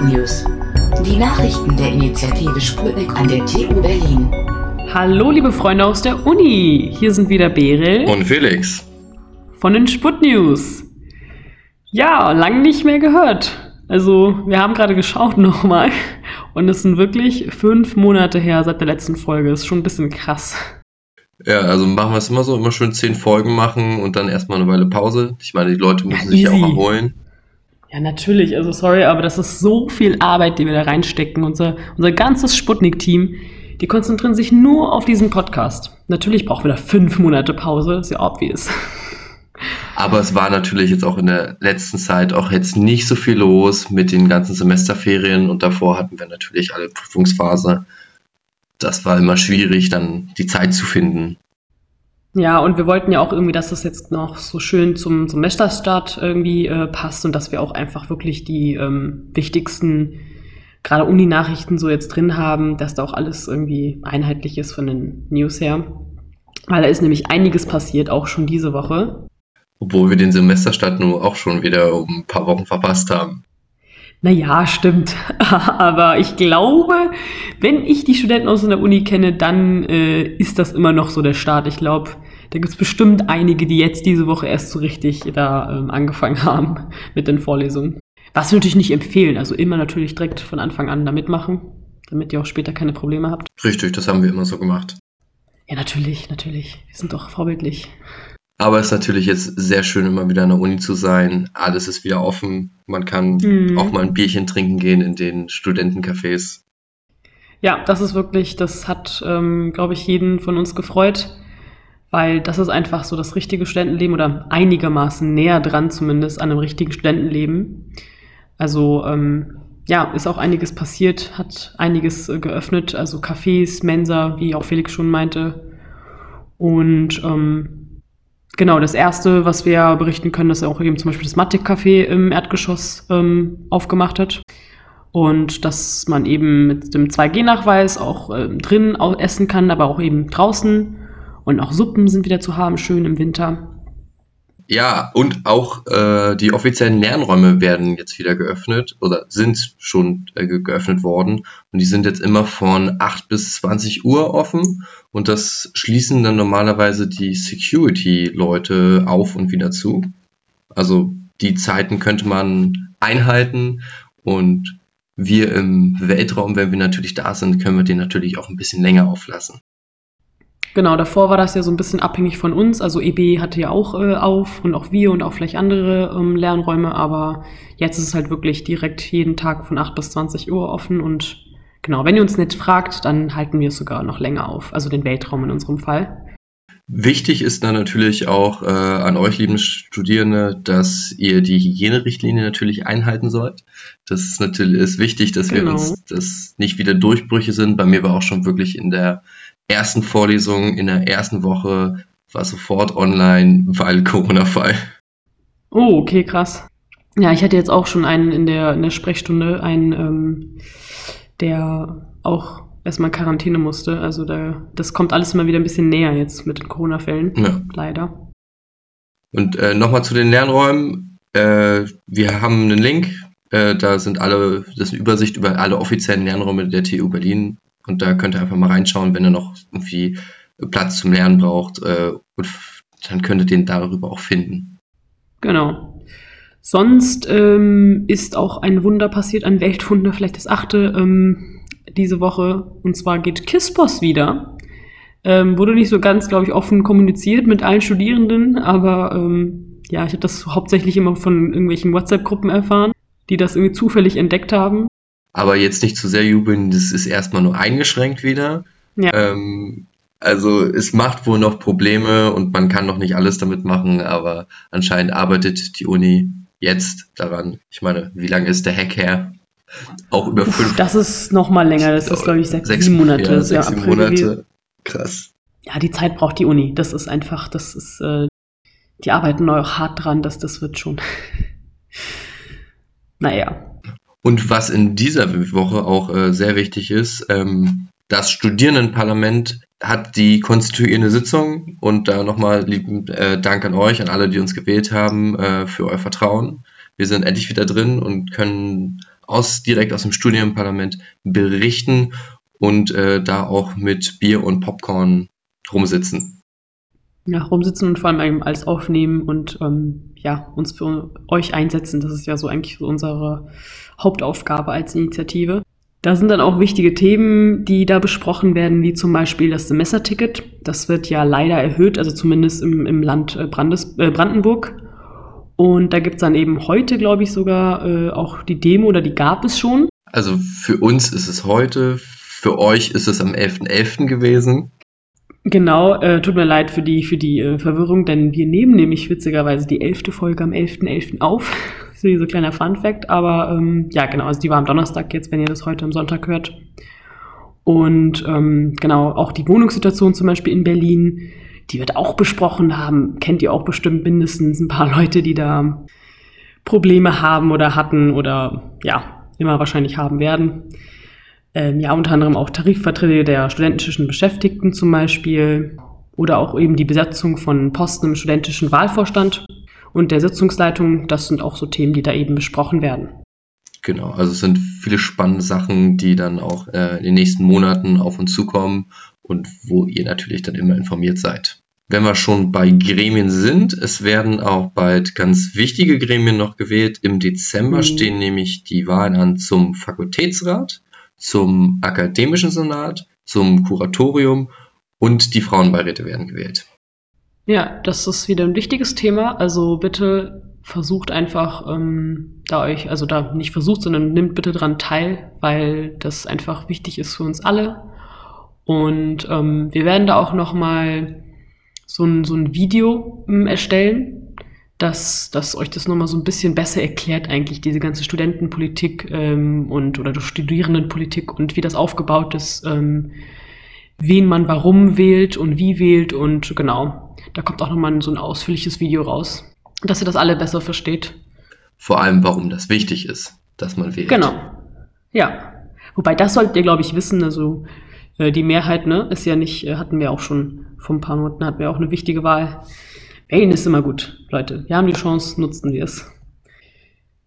Sputnews. Die Nachrichten der Initiative Sputnik an der TU Berlin. Hallo liebe Freunde aus der Uni, hier sind wieder Berel und Felix von den Sputnews. Ja, lange nicht mehr gehört. Also wir haben gerade geschaut nochmal und es sind wirklich fünf Monate her seit der letzten Folge. Ist schon ein bisschen krass. Ja, also machen wir es immer so, immer schön zehn Folgen machen und dann erstmal eine Weile Pause. Ich meine, die Leute müssen ja, sich ja auch erholen. Ja, natürlich. Also sorry, aber das ist so viel Arbeit, die wir da reinstecken. Unser, unser ganzes Sputnik-Team, die konzentrieren sich nur auf diesen Podcast. Natürlich brauchen wir da fünf Monate Pause, ist ja obvious. Aber es war natürlich jetzt auch in der letzten Zeit auch jetzt nicht so viel los mit den ganzen Semesterferien und davor hatten wir natürlich alle Prüfungsphase. Das war immer schwierig, dann die Zeit zu finden. Ja, und wir wollten ja auch irgendwie, dass das jetzt noch so schön zum Semesterstart irgendwie äh, passt und dass wir auch einfach wirklich die ähm, wichtigsten, gerade Uni-Nachrichten so jetzt drin haben, dass da auch alles irgendwie einheitlich ist von den News her. Weil da ist nämlich einiges passiert, auch schon diese Woche. Obwohl wir den Semesterstart nur auch schon wieder um ein paar Wochen verpasst haben. Naja, stimmt. Aber ich glaube, wenn ich die Studenten aus der Uni kenne, dann äh, ist das immer noch so der Start. Ich glaube, da gibt es bestimmt einige, die jetzt diese Woche erst so richtig da ähm, angefangen haben mit den Vorlesungen. Was wir natürlich nicht empfehlen. Also immer natürlich direkt von Anfang an da mitmachen, damit ihr auch später keine Probleme habt. Richtig, das haben wir immer so gemacht. Ja, natürlich, natürlich. Wir sind doch vorbildlich. Aber es ist natürlich jetzt sehr schön, immer wieder an der Uni zu sein. Alles ist wieder offen. Man kann mhm. auch mal ein Bierchen trinken gehen in den Studentencafés. Ja, das ist wirklich, das hat, ähm, glaube ich, jeden von uns gefreut, weil das ist einfach so das richtige Studentenleben oder einigermaßen näher dran zumindest an einem richtigen Studentenleben. Also ähm, ja, ist auch einiges passiert, hat einiges äh, geöffnet, also Cafés, Mensa, wie auch Felix schon meinte. Und ähm, Genau, das erste, was wir berichten können, ist auch eben zum Beispiel das Matic-Café im Erdgeschoss ähm, aufgemacht hat. Und dass man eben mit dem 2G-Nachweis auch ähm, drin essen kann, aber auch eben draußen. Und auch Suppen sind wieder zu haben, schön im Winter. Ja, und auch äh, die offiziellen Lernräume werden jetzt wieder geöffnet oder sind schon äh, geöffnet worden. Und die sind jetzt immer von 8 bis 20 Uhr offen. Und das schließen dann normalerweise die Security-Leute auf und wieder zu. Also die Zeiten könnte man einhalten und wir im Weltraum, wenn wir natürlich da sind, können wir den natürlich auch ein bisschen länger auflassen. Genau, davor war das ja so ein bisschen abhängig von uns. Also EB hatte ja auch äh, auf und auch wir und auch vielleicht andere ähm, Lernräume, aber jetzt ist es halt wirklich direkt jeden Tag von 8 bis 20 Uhr offen und genau, wenn ihr uns nicht fragt, dann halten wir es sogar noch länger auf, also den Weltraum in unserem Fall. Wichtig ist dann natürlich auch äh, an euch, lieben Studierende, dass ihr die Hygienerichtlinie natürlich einhalten sollt. Das ist natürlich ist wichtig, dass genau. wir uns, dass nicht wieder Durchbrüche sind. Bei mir war auch schon wirklich in der ersten Vorlesung in der ersten Woche war sofort online, weil Corona-Fall. Oh, okay, krass. Ja, ich hatte jetzt auch schon einen in der, in der Sprechstunde, einen, ähm, der auch erstmal Quarantäne musste. Also da, das kommt alles immer wieder ein bisschen näher jetzt mit den Corona-Fällen. Ja. Leider. Und äh, nochmal zu den Lernräumen. Äh, wir haben einen Link. Äh, da sind alle, das ist eine Übersicht über alle offiziellen Lernräume der TU Berlin und da könnt ihr einfach mal reinschauen, wenn ihr noch irgendwie Platz zum Lernen braucht. Äh, und dann könnt ihr den darüber auch finden. Genau. Sonst ähm, ist auch ein Wunder passiert, ein Weltwunder, vielleicht das achte ähm, diese Woche. Und zwar geht Kispos wieder. Ähm, wurde nicht so ganz, glaube ich, offen kommuniziert mit allen Studierenden, aber ähm, ja, ich habe das hauptsächlich immer von irgendwelchen WhatsApp-Gruppen erfahren, die das irgendwie zufällig entdeckt haben aber jetzt nicht zu sehr jubeln, das ist erstmal nur eingeschränkt wieder. Ja. Ähm, also es macht wohl noch Probleme und man kann noch nicht alles damit machen, aber anscheinend arbeitet die Uni jetzt daran. Ich meine, wie lange ist der Hack her? Auch über Uff, fünf. Das ist noch mal länger. Das ist glaube ich sechs, sechs sieben Monate. Ja, sechs, sieben Monate. Krass. Ja, die Zeit braucht die Uni. Das ist einfach, das ist, äh, die arbeiten auch hart dran, dass das wird schon. naja. Und was in dieser Woche auch äh, sehr wichtig ist, ähm, das Studierendenparlament hat die konstituierende Sitzung und da nochmal lieben äh, Dank an euch, an alle, die uns gewählt haben, äh, für euer Vertrauen. Wir sind endlich wieder drin und können aus, direkt aus dem Studienparlament berichten und äh, da auch mit Bier und Popcorn rumsitzen. Ja, rumsitzen und vor allem alles aufnehmen und ähm, ja, uns für euch einsetzen. Das ist ja so eigentlich unsere Hauptaufgabe als Initiative. Da sind dann auch wichtige Themen, die da besprochen werden, wie zum Beispiel das Semesterticket. Das wird ja leider erhöht, also zumindest im, im Land äh, Brandes, äh, Brandenburg. Und da gibt es dann eben heute, glaube ich, sogar äh, auch die Demo oder die gab es schon. Also für uns ist es heute, für euch ist es am 11.11. .11. gewesen. Genau, äh, tut mir leid für die, für die äh, Verwirrung, denn wir nehmen nämlich witzigerweise die elfte Folge am 11.11. .11. auf. so ein kleiner Fun-Fact, aber ähm, ja, genau, also die war am Donnerstag jetzt, wenn ihr das heute am Sonntag hört. Und ähm, genau, auch die Wohnungssituation zum Beispiel in Berlin, die wird auch besprochen haben. Kennt ihr auch bestimmt mindestens ein paar Leute, die da Probleme haben oder hatten oder ja, immer wahrscheinlich haben werden. Ähm, ja, unter anderem auch Tarifverträge der studentischen Beschäftigten zum Beispiel oder auch eben die Besetzung von Posten im studentischen Wahlvorstand und der Sitzungsleitung. Das sind auch so Themen, die da eben besprochen werden. Genau, also es sind viele spannende Sachen, die dann auch äh, in den nächsten Monaten auf uns zukommen und wo ihr natürlich dann immer informiert seid. Wenn wir schon bei Gremien sind, es werden auch bald ganz wichtige Gremien noch gewählt. Im Dezember mhm. stehen nämlich die Wahlen an zum Fakultätsrat zum Akademischen Senat, zum Kuratorium und die Frauenbeiräte werden gewählt. Ja, das ist wieder ein wichtiges Thema. Also bitte versucht einfach ähm, da euch, also da nicht versucht, sondern nimmt bitte dran teil, weil das einfach wichtig ist für uns alle. Und ähm, wir werden da auch noch mal so ein, so ein Video ähm, erstellen, dass, dass euch das nochmal so ein bisschen besser erklärt, eigentlich diese ganze Studentenpolitik ähm, und oder Studierendenpolitik und wie das aufgebaut ist, ähm, wen man warum wählt und wie wählt und genau. Da kommt auch nochmal so ein ausführliches Video raus, dass ihr das alle besser versteht. Vor allem, warum das wichtig ist, dass man wählt. Genau. Ja. Wobei das solltet ihr, glaube ich, wissen. Also äh, die Mehrheit, ne, ist ja nicht, äh, hatten wir auch schon vor ein paar Monaten, hatten wir auch eine wichtige Wahl Wählen ist immer gut, Leute. Wir haben die Chance, nutzen wir es.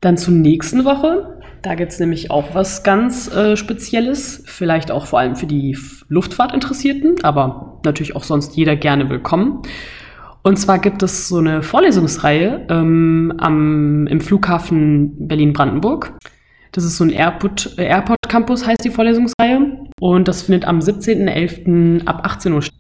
Dann zur nächsten Woche. Da gibt es nämlich auch was ganz äh, Spezielles. Vielleicht auch vor allem für die Luftfahrtinteressierten, aber natürlich auch sonst jeder gerne willkommen. Und zwar gibt es so eine Vorlesungsreihe ähm, am, im Flughafen Berlin-Brandenburg. Das ist so ein Airport, äh, Airport Campus, heißt die Vorlesungsreihe. Und das findet am 17.11. ab 18 Uhr statt.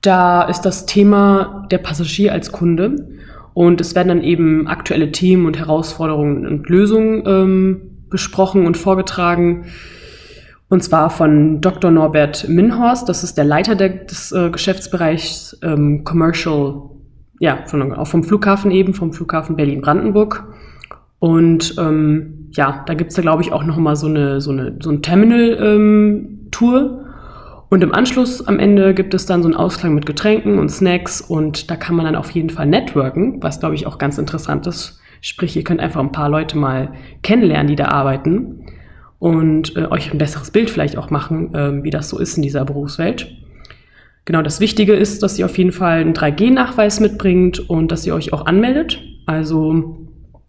Da ist das Thema der Passagier als Kunde und es werden dann eben aktuelle Themen und Herausforderungen und Lösungen ähm, besprochen und vorgetragen. Und zwar von Dr. Norbert Minhorst, das ist der Leiter der, des äh, Geschäftsbereichs ähm, Commercial, ja, von, auch vom Flughafen eben, vom Flughafen Berlin-Brandenburg. Und ähm, ja, da gibt's da, glaube ich, auch noch mal so eine, so eine so ein Terminal-Tour. Ähm, und im Anschluss am Ende gibt es dann so einen Ausklang mit Getränken und Snacks und da kann man dann auf jeden Fall networken, was glaube ich auch ganz interessant ist. Sprich, ihr könnt einfach ein paar Leute mal kennenlernen, die da arbeiten und äh, euch ein besseres Bild vielleicht auch machen, äh, wie das so ist in dieser Berufswelt. Genau, das Wichtige ist, dass ihr auf jeden Fall einen 3G-Nachweis mitbringt und dass ihr euch auch anmeldet. Also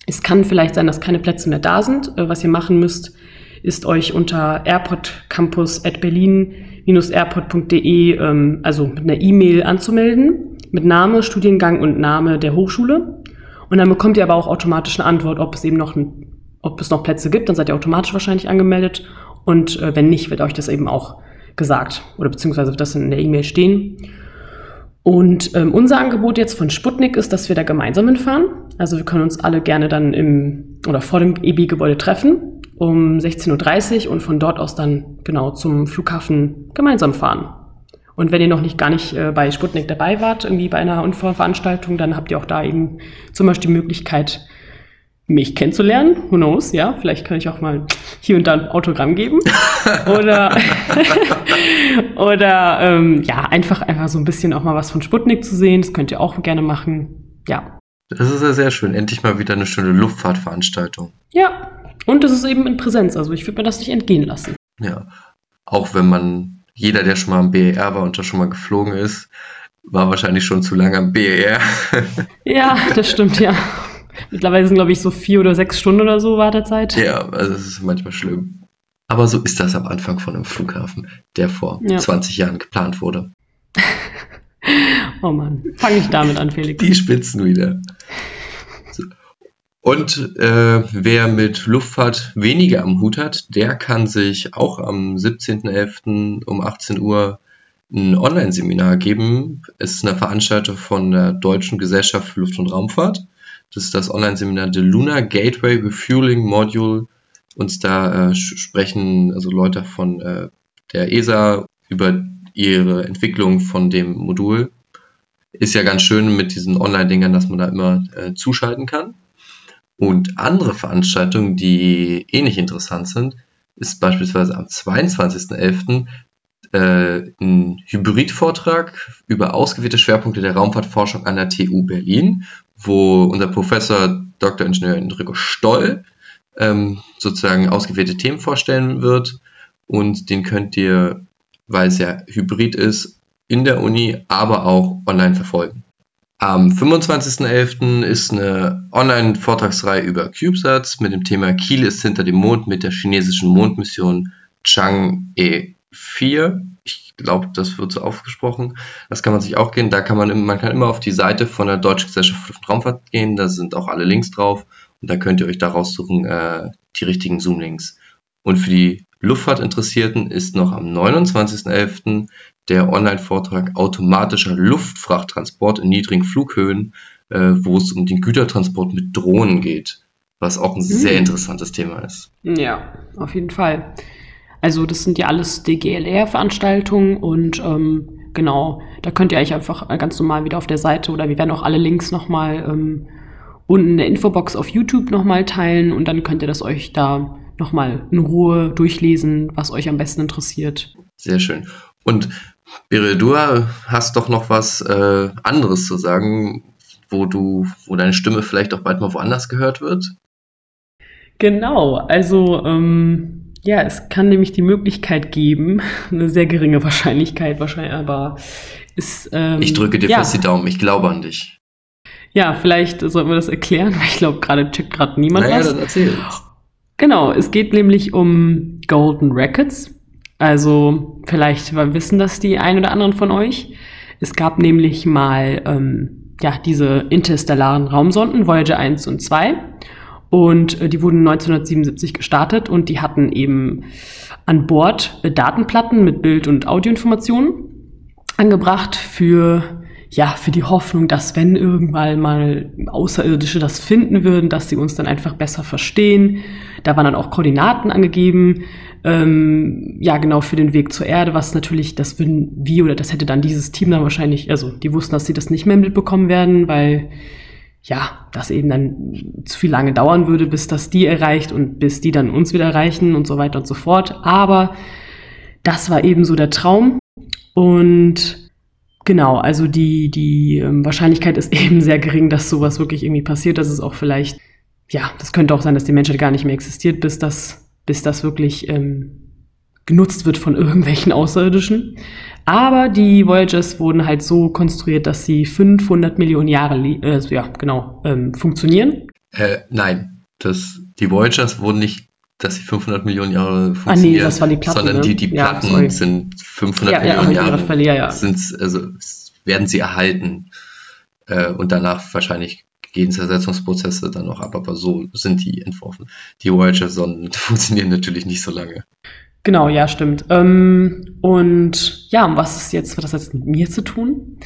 es kann vielleicht sein, dass keine Plätze mehr da sind. Äh, was ihr machen müsst, ist euch unter airpodcampus@berlin airpod.de, ähm, also mit einer E-Mail anzumelden, mit Name, Studiengang und Name der Hochschule. Und dann bekommt ihr aber auch automatisch eine Antwort, ob es eben noch, ein, ob es noch Plätze gibt. Dann seid ihr automatisch wahrscheinlich angemeldet. Und äh, wenn nicht, wird euch das eben auch gesagt. Oder beziehungsweise wird das in der E-Mail stehen. Und ähm, unser Angebot jetzt von Sputnik ist, dass wir da gemeinsam hinfahren. Also wir können uns alle gerne dann im oder vor dem EB-Gebäude treffen um 16.30 Uhr und von dort aus dann genau zum Flughafen gemeinsam fahren. Und wenn ihr noch nicht gar nicht äh, bei Sputnik dabei wart, irgendwie bei einer Unfallveranstaltung, dann habt ihr auch da eben zum Beispiel die Möglichkeit, mich kennenzulernen. Who knows, ja? Vielleicht kann ich auch mal hier und da ein Autogramm geben. oder oder ähm, ja, einfach, einfach so ein bisschen auch mal was von Sputnik zu sehen. Das könnt ihr auch gerne machen. Ja. Das ist ja sehr schön. Endlich mal wieder eine schöne Luftfahrtveranstaltung. Ja, und es ist eben in Präsenz, also ich würde mir das nicht entgehen lassen. Ja, auch wenn man, jeder, der schon mal am BER war und da schon mal geflogen ist, war wahrscheinlich schon zu lange am BER. ja, das stimmt, ja. Mittlerweile sind, glaube ich, so vier oder sechs Stunden oder so Wartezeit. Ja, also es ist manchmal schlimm. Aber so ist das am Anfang von einem Flughafen, der vor Ja. 20 Jahren geplant wurde. Oh Mann, fange ich damit an, Felix. Die Spitzen wieder. Und äh, wer mit Luftfahrt weniger am Hut hat, der kann sich auch am 17.11. um 18 Uhr ein Online-Seminar geben. Es ist eine Veranstaltung von der Deutschen Gesellschaft für Luft- und Raumfahrt. Das ist das Online-Seminar The Lunar Gateway Refueling Module. Und da äh, sprechen also Leute von äh, der ESA über ihre Entwicklung von dem Modul ist ja ganz schön mit diesen Online-Dingern, dass man da immer äh, zuschalten kann. Und andere Veranstaltungen, die ähnlich interessant sind, ist beispielsweise am 22.11. Äh, ein Hybridvortrag über ausgewählte Schwerpunkte der Raumfahrtforschung an der TU Berlin, wo unser Professor Dr. Ingenieur Enrico Stoll ähm, sozusagen ausgewählte Themen vorstellen wird. Und den könnt ihr, weil es ja hybrid ist, in der Uni, aber auch online verfolgen. Am 25.11. ist eine Online-Vortragsreihe über CubeSats mit dem Thema Kiel ist hinter dem Mond mit der chinesischen Mondmission Chang'e 4. Ich glaube, das wird so ausgesprochen. Das kann man sich auch gehen. Da kann man, man kann immer auf die Seite von der Deutschen Gesellschaft für Raumfahrt gehen. Da sind auch alle Links drauf. Und da könnt ihr euch da raussuchen, äh, die richtigen Zoom-Links. Und für die Luftfahrtinteressierten ist noch am 29.11. der Online-Vortrag Automatischer Luftfrachttransport in niedrigen Flughöhen, äh, wo es um den Gütertransport mit Drohnen geht, was auch ein sehr Hm. interessantes Thema ist. Ja, auf jeden Fall. Also das sind ja alles DGLR-Veranstaltungen und ähm, genau, da könnt ihr euch einfach ganz normal wieder auf der Seite oder wir werden auch alle Links nochmal ähm, unten in der Infobox auf YouTube nochmal teilen und dann könnt ihr das euch da nochmal in Ruhe durchlesen, was euch am besten interessiert. Sehr schön. Und Birel, du hast doch noch was äh, anderes zu sagen, wo du, wo deine Stimme vielleicht auch bald mal woanders gehört wird. Genau, also ähm, ja, es kann nämlich die Möglichkeit geben, eine sehr geringe Wahrscheinlichkeit wahrscheinlich, aber ist ähm, Ich drücke dir ja, fest die Daumen, ich glaube an dich. Ja, vielleicht sollten wir das erklären, weil ich glaube, gerade checkt gerade niemand naja, was. dann erzähl. Genau, es geht nämlich um Golden Records. Also vielleicht wissen das die ein oder anderen von euch. Es gab nämlich mal ähm, ja, diese interstellaren Raumsonden, Voyager 1 und 2. Und äh, die wurden 1977 gestartet und die hatten eben an Bord äh, Datenplatten mit Bild- und Audioinformationen angebracht für ja, für die Hoffnung, dass wenn irgendwann mal Außerirdische das finden würden, dass sie uns dann einfach besser verstehen. Da waren dann auch Koordinaten angegeben, ähm, ja, genau für den Weg zur Erde, was natürlich, das würden wir oder das hätte dann dieses Team dann wahrscheinlich, also die wussten, dass sie das nicht mehr mitbekommen werden, weil ja, das eben dann zu viel lange dauern würde, bis das die erreicht und bis die dann uns wieder erreichen und so weiter und so fort. Aber das war eben so der Traum und Genau, also die, die ähm, Wahrscheinlichkeit ist eben sehr gering, dass sowas wirklich irgendwie passiert. Das ist auch vielleicht, ja, das könnte auch sein, dass die Menschheit gar nicht mehr existiert, bis das, bis das wirklich ähm, genutzt wird von irgendwelchen Außerirdischen. Aber die Voyagers wurden halt so konstruiert, dass sie 500 Millionen Jahre, äh, ja, genau, ähm, funktionieren. Äh, nein, das, die Voyagers wurden nicht, dass sie 500 Millionen Jahre Ah, nee, funktionieren, das waren die Platten, sondern ne? die, die Ja, Platten sorry. sind 500 Ja, ja, Millionen ich Jahre, verliert, ja. Sind's, also werden sie erhalten äh, und danach wahrscheinlich gehen Zersetzungsprozesse dann noch ab, aber so sind die entworfen. Die Voyager-Sonden funktionieren natürlich nicht so lange. Genau, ja, stimmt. Ähm, und ja, was ist jetzt, was hat das jetzt mit mir zu tun?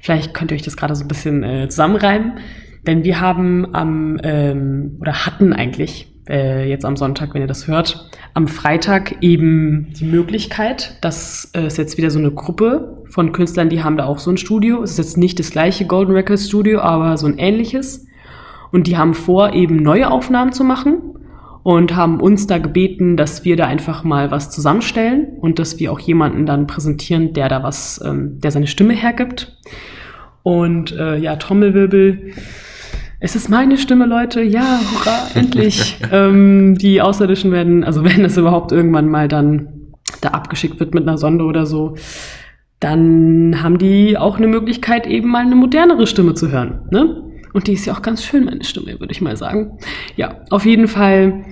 Vielleicht könnt ihr euch das gerade so ein bisschen äh, zusammenreiben. Denn wir haben am, ähm, oder hatten eigentlich, äh, jetzt am Sonntag, wenn ihr das hört, am Freitag eben die Möglichkeit, dass äh, es jetzt wieder so eine Gruppe von Künstlern, die haben da auch so ein Studio. Es ist jetzt nicht das gleiche Golden Records Studio, aber so ein ähnliches. Und die haben vor, eben neue Aufnahmen zu machen und haben uns da gebeten, dass wir da einfach mal was zusammenstellen und dass wir auch jemanden dann präsentieren, der da was, ähm, der seine Stimme hergibt. Und äh, ja, Trommelwirbel. Es ist meine Stimme, Leute. Ja, hurra, endlich. ähm, die Außerirdischen werden, also wenn es überhaupt irgendwann mal dann da abgeschickt wird mit einer Sonde oder so, dann haben die auch eine Möglichkeit, eben mal eine modernere Stimme zu hören. Ne? Und die ist ja auch ganz schön, meine Stimme, würde ich mal sagen. Ja, auf jeden Fall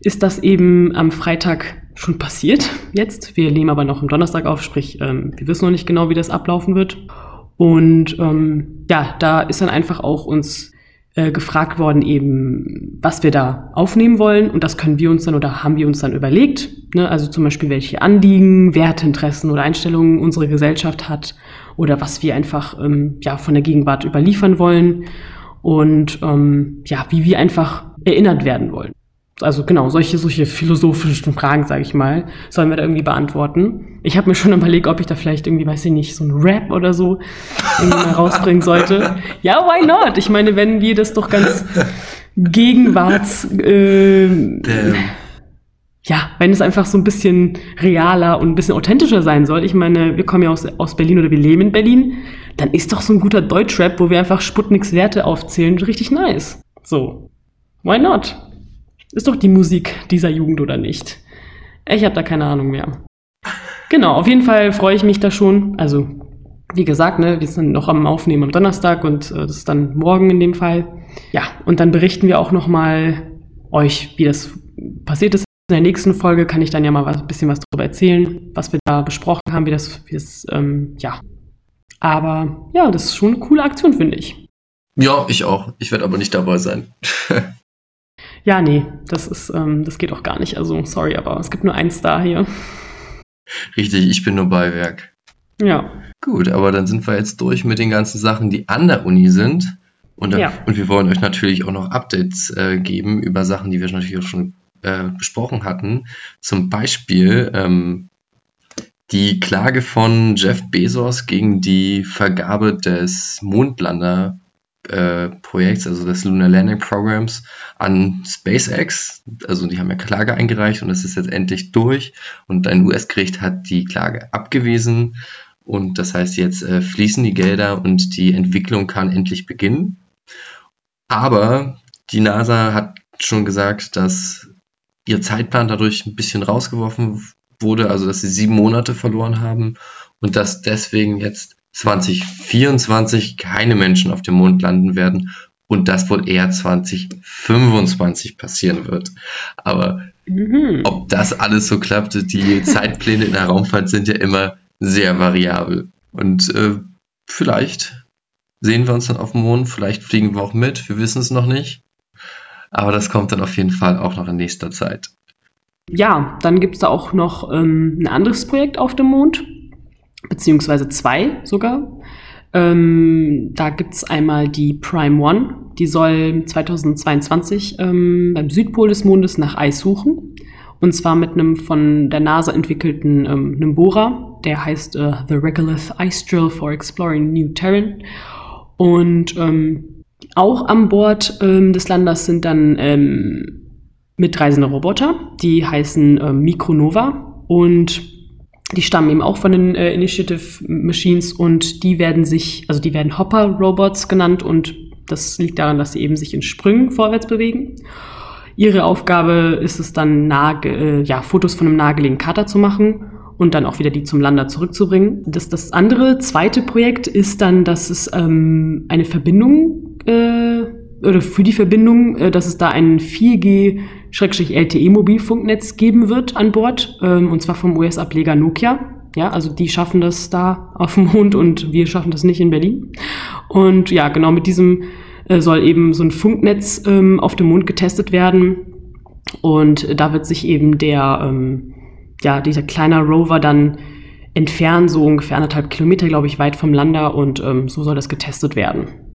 ist das eben am Freitag schon passiert jetzt. Wir nehmen aber noch am Donnerstag auf, sprich, ähm, wir wissen noch nicht genau, wie das ablaufen wird. Und ähm, ja, da ist dann einfach auch uns äh, gefragt worden, eben, was wir da aufnehmen wollen. Und das können wir uns dann oder haben wir uns dann überlegt. Ne? Also zum Beispiel, welche Anliegen, Wertinteressen oder Einstellungen unsere Gesellschaft hat oder was wir einfach ähm, ja, von der Gegenwart überliefern wollen und ähm, ja, wie wir einfach erinnert werden wollen. Also genau, solche, solche philosophischen Fragen, sage ich mal, sollen wir da irgendwie beantworten. Ich habe mir schon überlegt, ob ich da vielleicht irgendwie, weiß ich nicht, so ein Rap oder so irgendwie mal rausbringen sollte. Ja, why not? Ich meine, wenn wir das doch ganz gegenwarts... Äh, ja, wenn es einfach so ein bisschen realer und ein bisschen authentischer sein soll. Ich meine, wir kommen ja aus, aus Berlin oder wir leben in Berlin, dann ist doch so ein guter Deutschrap, wo wir einfach Sputniks Werte aufzählen, richtig nice. So, why not? Ist doch die Musik dieser Jugend oder nicht? Ich habe da keine Ahnung mehr. Genau, auf jeden Fall freue ich mich da schon. Also, wie gesagt, ne, wir sind noch am Aufnehmen am Donnerstag und äh, das ist dann morgen in dem Fall. Ja, und dann berichten wir auch noch mal euch, wie das passiert ist in der nächsten Folge kann ich dann ja mal ein bisschen was darüber erzählen, was wir da besprochen haben, wie das, wie das ähm, ja. Aber ja, das ist schon eine coole Aktion, finde ich. Ja, ich auch. Ich werde aber nicht dabei sein. ja, nee, das ist, ähm, das geht auch gar nicht. Also, sorry, aber es gibt nur einen Star hier. Richtig, ich bin nur Beiwerk. Ja. Gut, aber dann sind wir jetzt durch mit den ganzen Sachen, die an der Uni sind. Und, ja. und wir wollen euch natürlich auch noch Updates äh, geben über Sachen, die wir natürlich auch schon äh, besprochen hatten. Zum Beispiel ähm, die Klage von Jeff Bezos gegen die Vergabe des Mondlander äh, Projekts, also des Lunar Landing Programs an SpaceX. Also die haben ja Klage eingereicht und es ist jetzt endlich durch und ein US-Gericht hat die Klage abgewiesen und das heißt jetzt äh, fließen die Gelder und die Entwicklung kann endlich beginnen. Aber die NASA hat schon gesagt, dass ihr Zeitplan dadurch ein bisschen rausgeworfen wurde, also dass sie sieben Monate verloren haben und dass deswegen jetzt 2024 keine Menschen auf dem Mond landen werden und das wohl eher 2025 passieren wird. Aber mhm. ob das alles so klappte, die Zeitpläne in der Raumfahrt sind ja immer sehr variabel. Und äh, vielleicht sehen wir uns dann auf dem Mond, vielleicht fliegen wir auch mit, wir wissen es noch nicht. Aber das kommt dann auf jeden Fall auch noch in nächster Zeit. Ja, dann gibt es da auch noch ähm, ein anderes Projekt auf dem Mond, beziehungsweise zwei sogar. Ähm, da gibt es einmal die Prime One, die soll 2022 ähm, beim Südpol des Mondes nach Eis suchen. Und zwar mit einem von der NASA entwickelten ähm, einem Bohrer, der heißt äh, The Regolith Ice Drill for Exploring New Terrain. Und ähm, auch an Bord ähm, des Landers sind dann ähm, mitreisende Roboter, die heißen ähm, Micronova und die stammen eben auch von den äh, Initiative Machines und die werden sich, also die werden Hopper-Robots genannt und das liegt daran, dass sie eben sich in Sprüngen vorwärts bewegen. Ihre Aufgabe ist es dann, Nage, äh, ja, Fotos von einem nahegelegenen Kater zu machen und dann auch wieder die zum Lander zurückzubringen. Das, das andere, zweite Projekt ist dann, dass es ähm, eine Verbindung äh, oder für die Verbindung, äh, dass es da einen 4G LTE-Mobilfunknetz geben wird an Bord, ähm, und zwar vom US-Ableger Nokia. Ja, also die schaffen das da auf dem Mond und wir schaffen das nicht in Berlin. Und ja, genau mit diesem äh, soll eben so ein Funknetz ähm, auf dem Mond getestet werden. Und da wird sich eben der, ähm, ja, dieser kleine Rover dann entfernen, so ungefähr anderthalb Kilometer, glaube ich, weit vom Lander und ähm, so soll das getestet werden.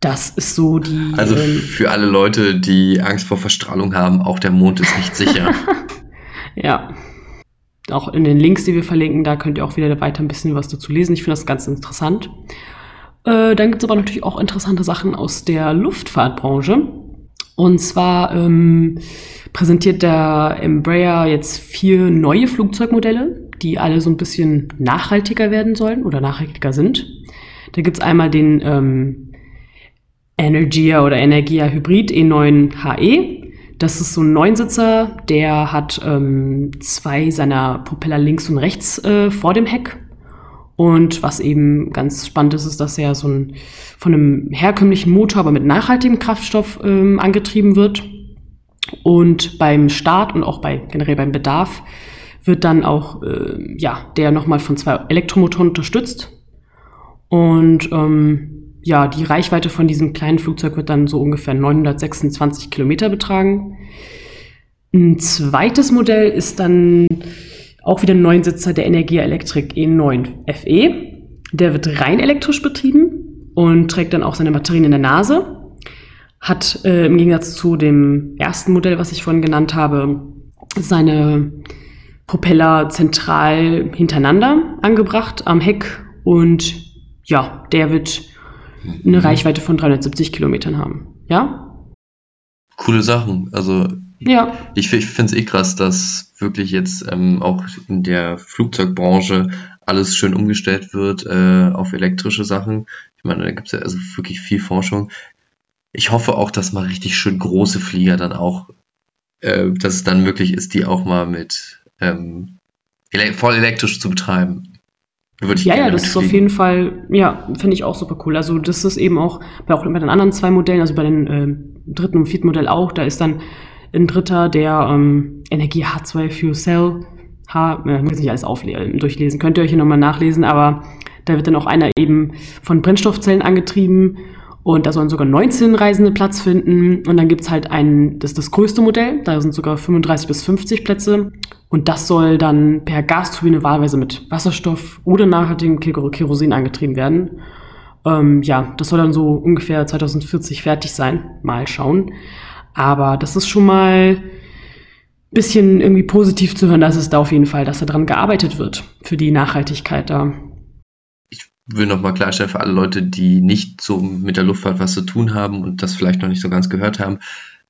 Das ist so die. Also ähm, für alle Leute, die Angst vor Verstrahlung haben, auch der Mond ist nicht sicher. ja. Auch in den Links, die wir verlinken, da könnt ihr auch wieder weiter ein bisschen was dazu lesen. Ich finde das ganz interessant. Äh, dann gibt es aber natürlich auch interessante Sachen aus der Luftfahrtbranche. Und zwar ähm, präsentiert der Embraer jetzt vier neue Flugzeugmodelle, die alle so ein bisschen nachhaltiger werden sollen oder nachhaltiger sind. Da gibt es einmal den ähm, Energia oder Energia Hybrid E9 HE. Das ist so ein Neunsitzer, der hat ähm, zwei seiner Propeller links und rechts äh, vor dem Heck. Und was eben ganz spannend ist, ist, dass er so ein, von einem herkömmlichen Motor, aber mit nachhaltigem Kraftstoff ähm, angetrieben wird. Und beim Start und auch bei generell beim Bedarf wird dann auch äh, ja, der nochmal von zwei Elektromotoren unterstützt. Und ähm, ja, die Reichweite von diesem kleinen Flugzeug wird dann so ungefähr 926 Kilometer betragen. Ein zweites Modell ist dann auch wieder ein Neunsitzer der Energia Electric E9 FE. Der wird rein elektrisch betrieben und trägt dann auch seine Batterien in der Nase. Hat äh, im Gegensatz zu dem ersten Modell, was ich vorhin genannt habe, seine Propeller zentral hintereinander angebracht am Heck und ja, der wird eine mhm. Reichweite von 370 Kilometern haben. Ja? Coole Sachen. Also ja. Ich, ich finde es eh krass, dass wirklich jetzt ähm, auch in der Flugzeugbranche alles schön umgestellt wird äh, auf elektrische Sachen. Ich meine, da gibt es ja also wirklich viel Forschung. Ich hoffe auch, dass mal richtig schön große Flieger dann auch, äh, dass es dann möglich ist, die auch mal mit ähm, ele voll elektrisch zu betreiben. Würde ich ja, ja, das ist auf jeden Fall, ja, finde ich auch super cool. Also das ist eben auch bei auch bei den anderen zwei Modellen, also bei den äh, dritten und vierten Modell auch, da ist dann ein dritter, der ähm, Energie H2 Fuel Cell, H, äh, muss nicht alles auflesen, durchlesen, könnt ihr euch hier nochmal nachlesen, aber da wird dann auch einer eben von Brennstoffzellen angetrieben und da sollen sogar 19 Reisende Platz finden. Und dann gibt es halt ein, das ist das größte Modell, da sind sogar 35 bis 50 Plätze. Und das soll dann per Gasturbine wahlweise mit Wasserstoff oder nachhaltigem Kerosin angetrieben werden. Ähm, ja, das soll dann so ungefähr 2040 fertig sein. Mal schauen. Aber das ist schon mal ein bisschen irgendwie positiv zu hören, dass es da auf jeden Fall, dass da dran gearbeitet wird für die Nachhaltigkeit da. Ich will nochmal klarstellen für alle Leute, die nicht so mit der Luftfahrt was zu tun haben und das vielleicht noch nicht so ganz gehört haben,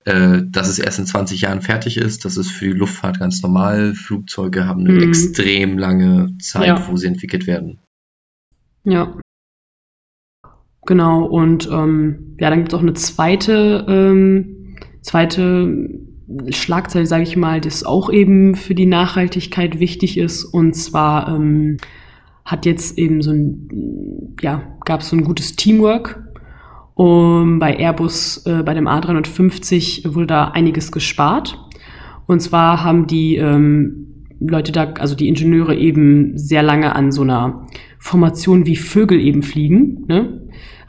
äh, dass es erst in 20 Jahren fertig ist. Das ist für die Luftfahrt ganz normal. Flugzeuge haben eine mhm. extrem lange Zeit, ja. wo sie entwickelt werden. Ja. Genau, und ähm, ja, dann gibt es auch eine zweite ähm, Zweite Schlagzeile, sage ich mal, das auch eben für die Nachhaltigkeit wichtig ist. Und zwar ähm, hat jetzt eben so ein, ja, gab es so ein gutes Teamwork. Und bei Airbus, äh, bei dem A350 wurde da einiges gespart. Und zwar haben die ähm, Leute da, also die Ingenieure eben sehr lange an so einer Formation wie Vögel eben fliegen. Ne?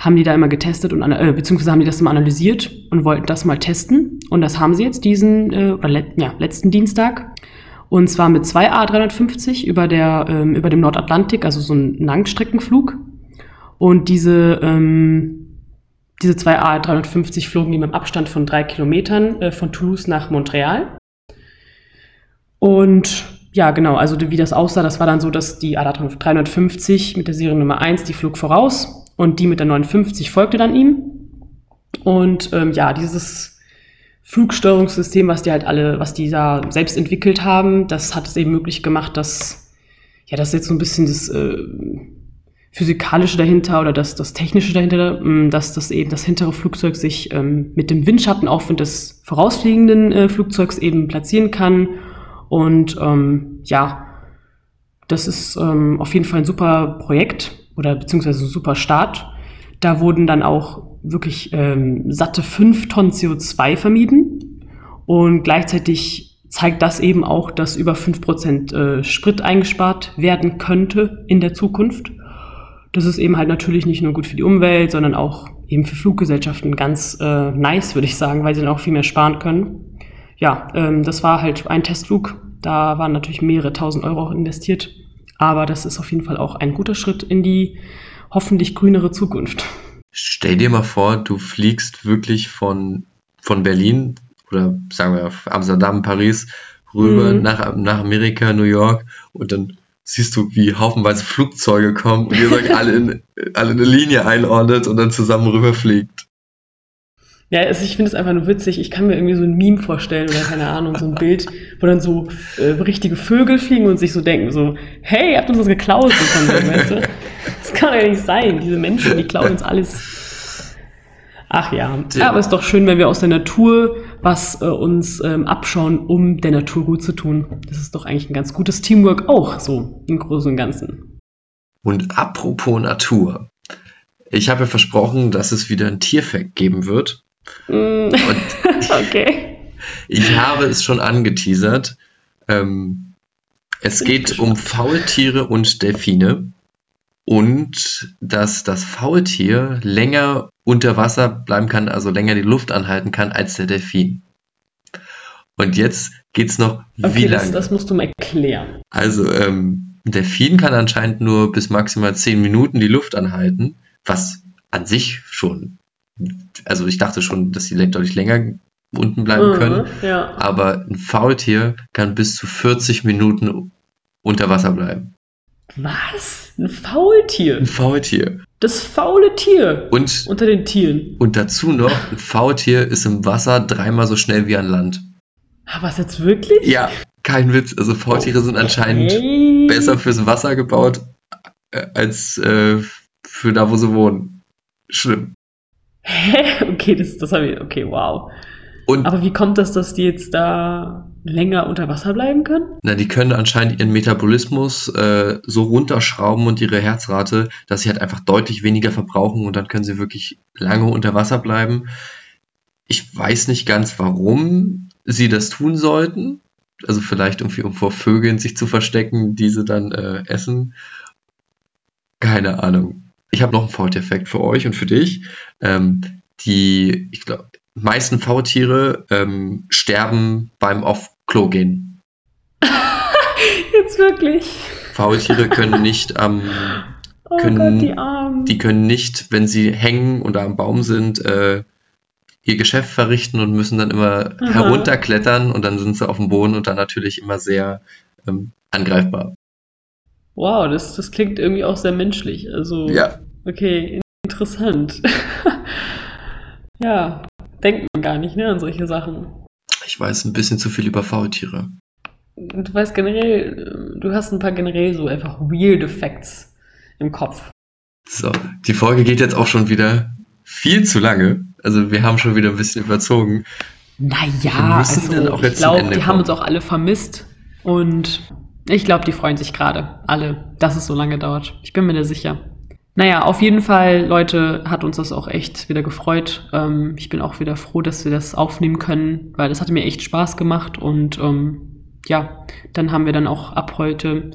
haben die da immer getestet und äh, beziehungsweise haben die das immer analysiert und wollten das mal testen. Und das haben sie jetzt diesen äh, oder let, ja, letzten Dienstag. Und zwar mit zwei A350 über, der, ähm, über dem Nordatlantik, also so ein Langstreckenflug. Und diese, ähm, diese zwei A350 flogen eben im Abstand von drei Kilometern äh, von Toulouse nach Montreal. Und ja, genau, also wie das aussah, das war dann so, dass die A350 mit der Seriennummer 1, die flog voraus und die mit der 59 folgte dann ihm. Und ähm, ja, dieses Flugsteuerungssystem, was die halt alle, was die da selbst entwickelt haben, das hat es eben möglich gemacht, dass, ja, das jetzt so ein bisschen das äh, Physikalische dahinter oder das, das Technische dahinter, ähm, dass das eben das hintere Flugzeug sich ähm, mit dem Windschattenaufwind des vorausfliegenden äh, Flugzeugs eben platzieren kann. Und ähm, ja, das ist ähm, auf jeden Fall ein super Projekt oder beziehungsweise ein super Start. Da wurden dann auch wirklich ähm, satte fünf Tonnen CO2 vermieden und gleichzeitig zeigt das eben auch, dass über fünf Prozent äh, Sprit eingespart werden könnte in der Zukunft. Das ist eben halt natürlich nicht nur gut für die Umwelt, sondern auch eben für Fluggesellschaften ganz äh, nice, würde ich sagen, weil sie dann auch viel mehr sparen können. Ja, ähm, das war halt ein Testflug. Da waren natürlich mehrere tausend Euro auch investiert. Aber das ist auf jeden Fall auch ein guter Schritt in die hoffentlich grünere Zukunft. Stell dir mal vor, du fliegst wirklich von, von Berlin oder sagen wir Amsterdam, Paris rüber mhm. nach, nach Amerika, New York und dann siehst du, wie haufenweise Flugzeuge kommen und ihr euch alle in, alle eine Linie einordnet und dann zusammen rüberfliegt. Ja, also ich finde es einfach nur witzig. Ich kann mir irgendwie so ein Meme vorstellen oder keine Ahnung, so ein Bild, wo dann so äh, richtige Vögel fliegen und sich so denken, so, hey, ihr habt uns das geklaut, so von dem, weißt du? Das kann ja nicht sein. Diese Menschen, die klauen uns alles. Ach ja. ja. aber es ist doch schön, wenn wir aus der Natur was äh, uns ähm, abschauen, um der Natur gut zu tun. Das ist doch eigentlich ein ganz gutes Teamwork auch, so im Großen und Ganzen. Und apropos Natur. Ich habe ja versprochen, dass es wieder ein Tierfact geben wird. Mm, okay. ich habe es schon angeteasert. Ähm, es geht um Faultiere und Delfine. Und dass das Faultier länger unter Wasser bleiben kann, also länger die Luft anhalten kann als der Delfin. Und jetzt geht's noch, wie Okay, das, lange? das musst du mal erklären. Also, ähm, ein Delfin kann anscheinend nur bis maximal 10 Minuten die Luft anhalten, was an sich schon, also ich dachte schon, dass sie deutlich länger unten bleiben können, Mhm, ja. aber ein Faultier kann bis zu 40 Minuten unter Wasser bleiben. Was? Ein Faultier. Ein Faultier. Das faule Tier Und, unter den Tieren. und dazu noch, ein Faultier ist im Wasser dreimal so schnell wie an Land. Ah, was jetzt wirklich? Ja, kein Witz. Also Faultiere sind anscheinend besser fürs Wasser gebaut äh, als äh, für da, wo sie wohnen. Schlimm. Hä? Okay, das, das habe ich. Okay, wow. Und Aber wie kommt das, dass die jetzt da länger unter Wasser bleiben können? na, die können anscheinend ihren Metabolismus äh, so runterschrauben und ihre Herzrate, dass sie halt einfach deutlich weniger verbrauchen und dann können sie wirklich lange unter Wasser bleiben. Ich weiß nicht ganz, warum sie das tun sollten. Also vielleicht irgendwie, um vor Vögeln sich zu verstecken, die sie dann äh, essen. Keine Ahnung. Ich habe noch einen Faultiereffekt für euch und für dich. Ähm, die, ich glaube, meisten Faultiere ähm, sterben beim auf Klo gehen. Jetzt wirklich. Faultiere können nicht am, Oh Können Gott, die Armen. die können nicht, wenn sie hängen oder am Baum sind, äh, ihr Geschäft verrichten und müssen dann immer Aha. herunterklettern und dann sind sie auf dem Boden und dann natürlich immer sehr ähm, angreifbar. Wow, das, das klingt irgendwie auch sehr menschlich. Also, Ja, okay, interessant. ja, denkt man gar nicht, ne, an solche Sachen. ich weiß ein bisschen zu viel über Faultiere. Du weißt generell, du hast ein paar generell so einfach weird Facts im Kopf. So, die Folge geht jetzt auch schon wieder viel zu lange. Also wir haben schon wieder ein bisschen überzogen. Naja, also ich glaube, die haben kommen. uns auch alle vermisst und ich glaube, die freuen sich gerade alle, dass es so lange dauert. Ich bin mir da sicher. Naja, auf jeden Fall, Leute, hat uns das auch echt wieder gefreut. Ähm, ich bin auch wieder froh, dass wir das aufnehmen können, weil das hat mir echt Spaß gemacht und ähm, ja, dann haben wir dann auch ab heute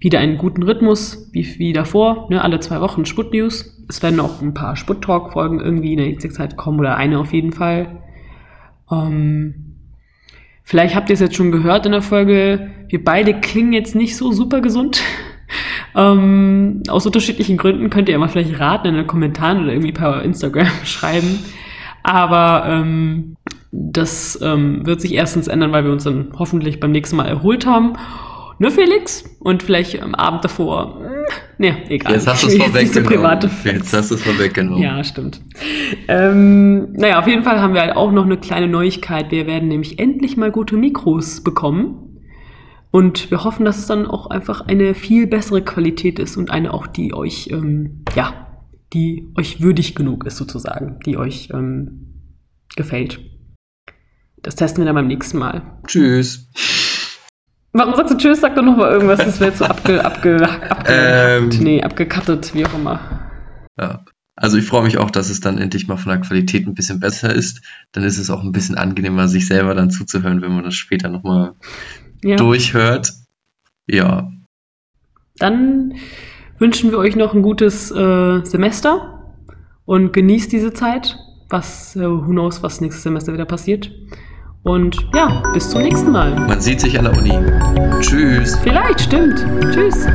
wieder einen guten Rhythmus, wie, wie davor, ne? alle zwei Wochen Sput-News. Es werden auch ein paar Sput-Talk-Folgen irgendwie in der nächsten Zeit kommen oder eine auf jeden Fall. Ähm, vielleicht habt ihr es jetzt schon gehört in der Folge. Wir beide klingen jetzt nicht so super gesund. ähm, aus unterschiedlichen Gründen könnt ihr ja mal vielleicht raten in den Kommentaren oder irgendwie per Instagram schreiben. Aber ähm, das ähm, wird sich erstens ändern, weil wir uns dann hoffentlich beim nächsten Mal erholt haben. Ne, Felix? Und vielleicht am Abend davor. Ne, egal. Jetzt hast du es vorweggenommen. Jetzt hast du es vorweggenommen. ja, stimmt. Ähm, naja, auf jeden Fall haben wir halt auch noch eine kleine Neuigkeit. Wir werden nämlich endlich mal gute Mikros bekommen. Und wir hoffen, dass es dann auch einfach eine viel bessere Qualität ist und eine auch, die euch, ähm, ja, die euch würdig genug ist sozusagen, die euch ähm, gefällt. Das testen wir dann beim nächsten Mal. Tschüss. Warum sagst du Tschüss? Sag doch noch mal irgendwas, das wäre jetzt so abge, abge, abge, Ähm. nee, abgekattet, wie auch immer. Ja. Also ich freue mich auch, dass es dann endlich mal von der Qualität ein bisschen besser ist. Dann ist es auch ein bisschen angenehmer, sich selber dann zuzuhören, wenn man das später nochmal Ja. durchhört. Ja, Dann wünschen wir euch noch ein gutes äh, Semester und genießt diese Zeit. Was, äh, who knows, was nächstes Semester wieder passiert. Und ja, bis zum nächsten Mal. man sieht sich an der Uni. Tschüss. Vielleicht, stimmt. Tschüss.